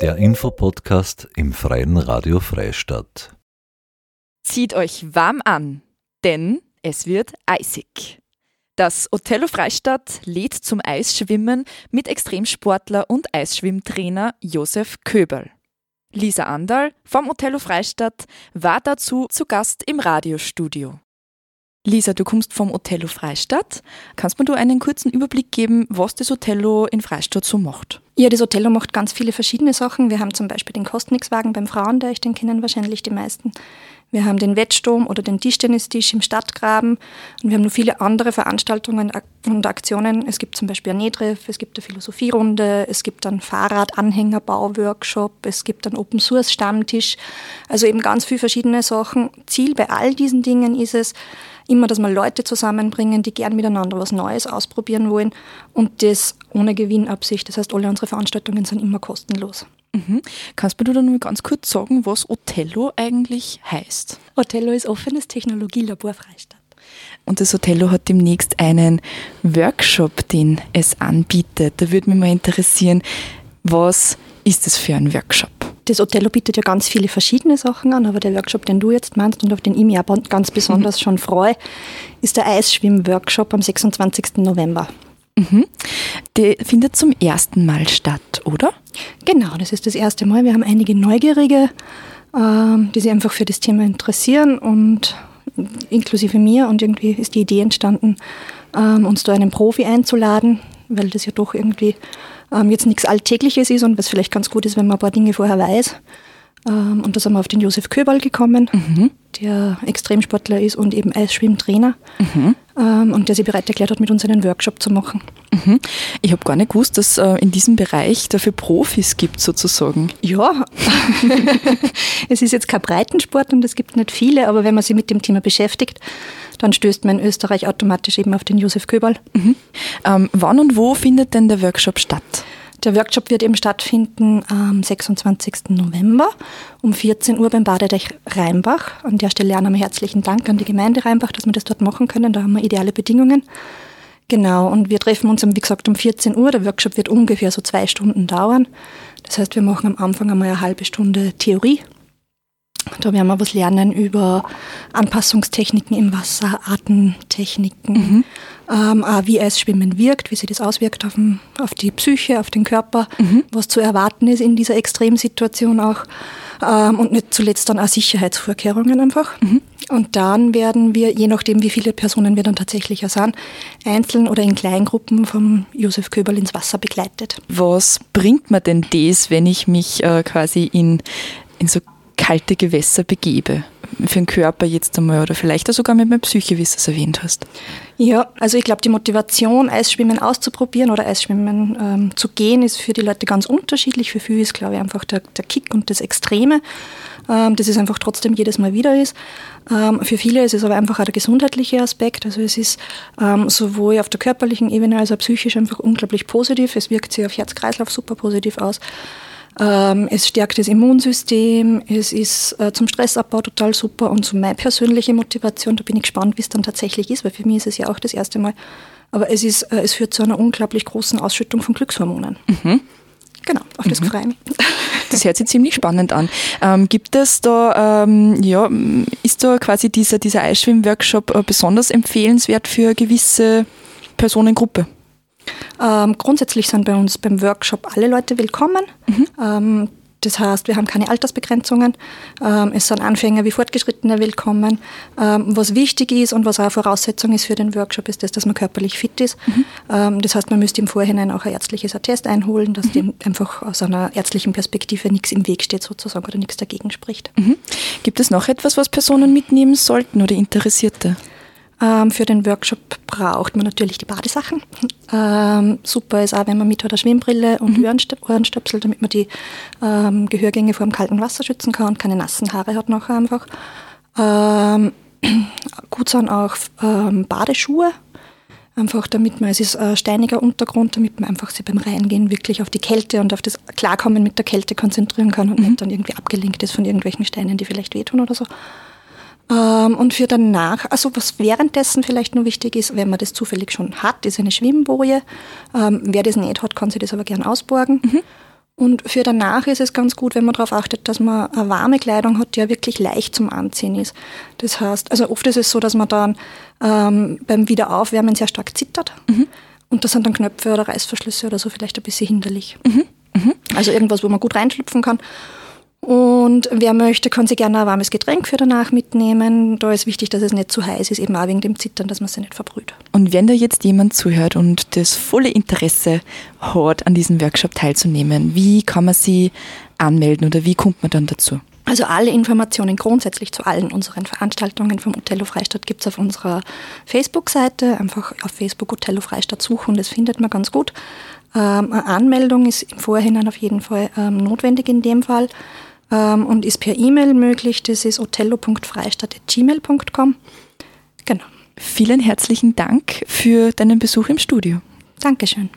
Der Infopodcast im Freien Radio Freistadt. Zieht euch warm an, denn es wird eisig. Das Othello Freistadt lädt zum Eisschwimmen mit Extremsportler und Eisschwimmtrainer Josef Köberl. Lisa Andal vom Othello Freistadt war dazu zu Gast im Radiostudio. Lisa, du kommst vom Othello Freistadt. Kannst mir du einen kurzen Überblick geben, was das Othello in Freistadt so macht? Ja, das Othello macht ganz viele verschiedene Sachen. Wir haben zum Beispiel den Kostnixwagen beim Frauendeich, den kennen wahrscheinlich die meisten. Wir haben den Wettsturm oder den Tischtennistisch im Stadtgraben und wir haben noch viele andere Veranstaltungen und Aktionen. Es gibt zum Beispiel ein Nähtreff, es gibt eine Philosophierunde, es gibt einen Fahrradanhängerbau-Workshop, es gibt einen Open-Source-Stammtisch. Also eben ganz viele verschiedene Sachen. Ziel bei all diesen Dingen ist es, immer, dass wir Leute zusammenbringen, die gern miteinander was Neues ausprobieren wollen und das ohne Gewinnabsicht. Das heißt, alle unsere Veranstaltungen sind immer kostenlos. Mhm. Kannst du dann nur ganz kurz sagen, was Othello eigentlich heißt? Othello ist offenes Technologielabor Freistadt. Und das Othello hat demnächst einen Workshop, den es anbietet. Da würde mich mal interessieren, was ist das für ein Workshop? Das Othello bietet ja ganz viele verschiedene Sachen an, aber der Workshop, den du jetzt meinst und auf den ich mich auch ganz besonders mhm. schon freue, ist der Eisschwimm-Workshop am 26. November. Mhm. Der findet zum ersten Mal statt, oder? Genau, das ist das erste Mal. Wir haben einige Neugierige, ähm, die sich einfach für das Thema interessieren und inklusive mir. Und irgendwie ist die Idee entstanden, ähm, uns da einen Profi einzuladen, weil das ja doch irgendwie ähm, jetzt nichts Alltägliches ist und was vielleicht ganz gut ist, wenn man ein paar Dinge vorher weiß. Ähm, und da sind wir auf den Josef Köberl gekommen, mhm. der Extremsportler ist und eben Eisschwimmtrainer mhm. Ähm, und der sich bereit erklärt hat, mit uns einen Workshop zu machen. Mhm. Ich habe gar nicht gewusst, dass äh, in diesem Bereich dafür Profis gibt sozusagen. Ja, es ist jetzt kein Breitensport und es gibt nicht viele, aber wenn man sich mit dem Thema beschäftigt, dann stößt man in Österreich automatisch eben auf den Josef Köberl. Mhm. Ähm, wann und wo findet denn der Workshop statt? Der Workshop wird eben stattfinden am 26. November um 14 Uhr beim Badedeich Rheinbach. An der Stelle auch nochmal herzlichen Dank an die Gemeinde Rheinbach, dass wir das dort machen können. Da haben wir ideale Bedingungen. Genau, und wir treffen uns, wie gesagt, um 14 Uhr. Der Workshop wird ungefähr so zwei Stunden dauern. Das heißt, wir machen am Anfang einmal eine halbe Stunde Theorie da werden wir was lernen über Anpassungstechniken im Wasser, Atemtechniken, mhm. ähm, auch wie Eisschwimmen wirkt, wie sich das auswirkt auf, den, auf die Psyche, auf den Körper, mhm. was zu erwarten ist in dieser Extremsituation auch. Ähm, und nicht zuletzt dann auch Sicherheitsvorkehrungen einfach. Mhm. Und dann werden wir, je nachdem wie viele Personen wir dann tatsächlich auch sind, einzeln oder in Kleingruppen vom Josef Köberl ins Wasser begleitet. Was bringt mir denn das, wenn ich mich äh, quasi in, in so kalte Gewässer begebe. Für den Körper jetzt einmal oder vielleicht auch sogar mit meiner Psyche, wie du es erwähnt hast. Ja, also ich glaube, die Motivation, Eisschwimmen auszuprobieren oder Eisschwimmen ähm, zu gehen, ist für die Leute ganz unterschiedlich. Für viele ist, glaube ich, einfach der, der Kick und das Extreme, ähm, das es einfach trotzdem jedes Mal wieder ist. Ähm, für viele ist es aber einfach auch der gesundheitliche Aspekt. Also es ist ähm, sowohl auf der körperlichen Ebene als auch psychisch einfach unglaublich positiv. Es wirkt sich auf Herz-Kreislauf super positiv aus. Ähm, es stärkt das Immunsystem, es ist äh, zum Stressabbau total super und so meine persönliche Motivation, da bin ich gespannt, wie es dann tatsächlich ist, weil für mich ist es ja auch das erste Mal. Aber es, ist, äh, es führt zu einer unglaublich großen Ausschüttung von Glückshormonen. Mhm. Genau, auf das mhm. freue ich mich. Das hört sich ziemlich spannend an. Ähm, gibt es da, ähm, ja, ist da quasi dieser, dieser Eisschwimm-Workshop äh, besonders empfehlenswert für gewisse Personengruppe? Ähm, grundsätzlich sind bei uns beim Workshop alle Leute willkommen. Mhm. Ähm, das heißt, wir haben keine Altersbegrenzungen. Ähm, es sind Anfänger wie Fortgeschrittene willkommen. Ähm, was wichtig ist und was auch eine Voraussetzung ist für den Workshop, ist das, dass man körperlich fit ist. Mhm. Ähm, das heißt, man müsste im Vorhinein auch ein ärztliches Attest einholen, dass mhm. dem einfach aus einer ärztlichen Perspektive nichts im Weg steht sozusagen oder nichts dagegen spricht. Mhm. Gibt es noch etwas, was Personen mitnehmen sollten oder Interessierte? Ähm, für den Workshop braucht man natürlich die Badesachen. Ähm, super ist auch, wenn man mit hat eine Schwimmbrille und mhm. Ohrenstöpsel, damit man die ähm, Gehörgänge vor dem kalten Wasser schützen kann und keine nassen Haare hat nachher einfach. Ähm, gut sind auch ähm, Badeschuhe, einfach damit man, es ist ein steiniger Untergrund, damit man einfach sich beim Reingehen wirklich auf die Kälte und auf das Klarkommen mit der Kälte konzentrieren kann und mhm. nicht dann irgendwie abgelenkt ist von irgendwelchen Steinen, die vielleicht wehtun oder so. Ähm, und für danach, also was währenddessen vielleicht nur wichtig ist, wenn man das zufällig schon hat, ist eine Schwimmboje. Ähm, wer das nicht hat, kann sich das aber gern ausborgen. Mhm. Und für danach ist es ganz gut, wenn man darauf achtet, dass man eine warme Kleidung hat, die ja wirklich leicht zum Anziehen ist. Das heißt, also oft ist es so, dass man dann ähm, beim Wiederaufwärmen sehr stark zittert. Mhm. Und das sind dann Knöpfe oder Reißverschlüsse oder so vielleicht ein bisschen hinderlich. Mhm. Mhm. Also irgendwas, wo man gut reinschlüpfen kann. Und wer möchte, kann sich gerne ein warmes Getränk für danach mitnehmen. Da ist wichtig, dass es nicht zu heiß ist, eben auch wegen dem Zittern, dass man sich nicht verbrüht. Und wenn da jetzt jemand zuhört und das volle Interesse hat, an diesem Workshop teilzunehmen, wie kann man sie anmelden oder wie kommt man dann dazu? Also alle Informationen grundsätzlich zu allen unseren Veranstaltungen vom Otello Freistadt gibt es auf unserer Facebook-Seite. Einfach auf Facebook Otello Freistadt suchen, das findet man ganz gut. Ähm, eine Anmeldung ist im Vorhinein auf jeden Fall ähm, notwendig in dem Fall ähm, und ist per E-Mail möglich. Das ist otello.freistadt.gmail.com. Genau. Vielen herzlichen Dank für deinen Besuch im Studio. Dankeschön.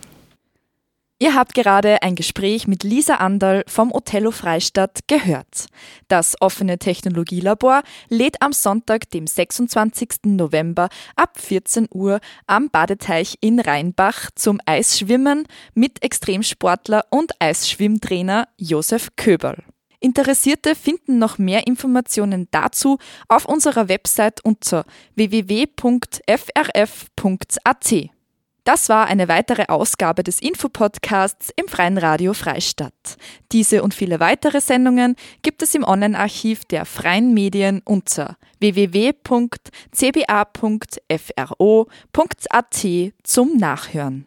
Ihr habt gerade ein Gespräch mit Lisa Andal vom Otello Freistadt gehört. Das offene Technologielabor lädt am Sonntag, dem 26. November ab 14 Uhr am Badeteich in Rheinbach zum Eisschwimmen mit Extremsportler und Eisschwimmtrainer Josef Köberl. Interessierte finden noch mehr Informationen dazu auf unserer Website unter www.frf.at. Das war eine weitere Ausgabe des Infopodcasts im Freien Radio Freistadt. Diese und viele weitere Sendungen gibt es im Online-Archiv der Freien Medien unter www.cba.fro.at zum Nachhören.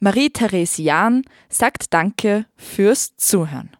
Marie-Therese Jahn sagt Danke fürs Zuhören.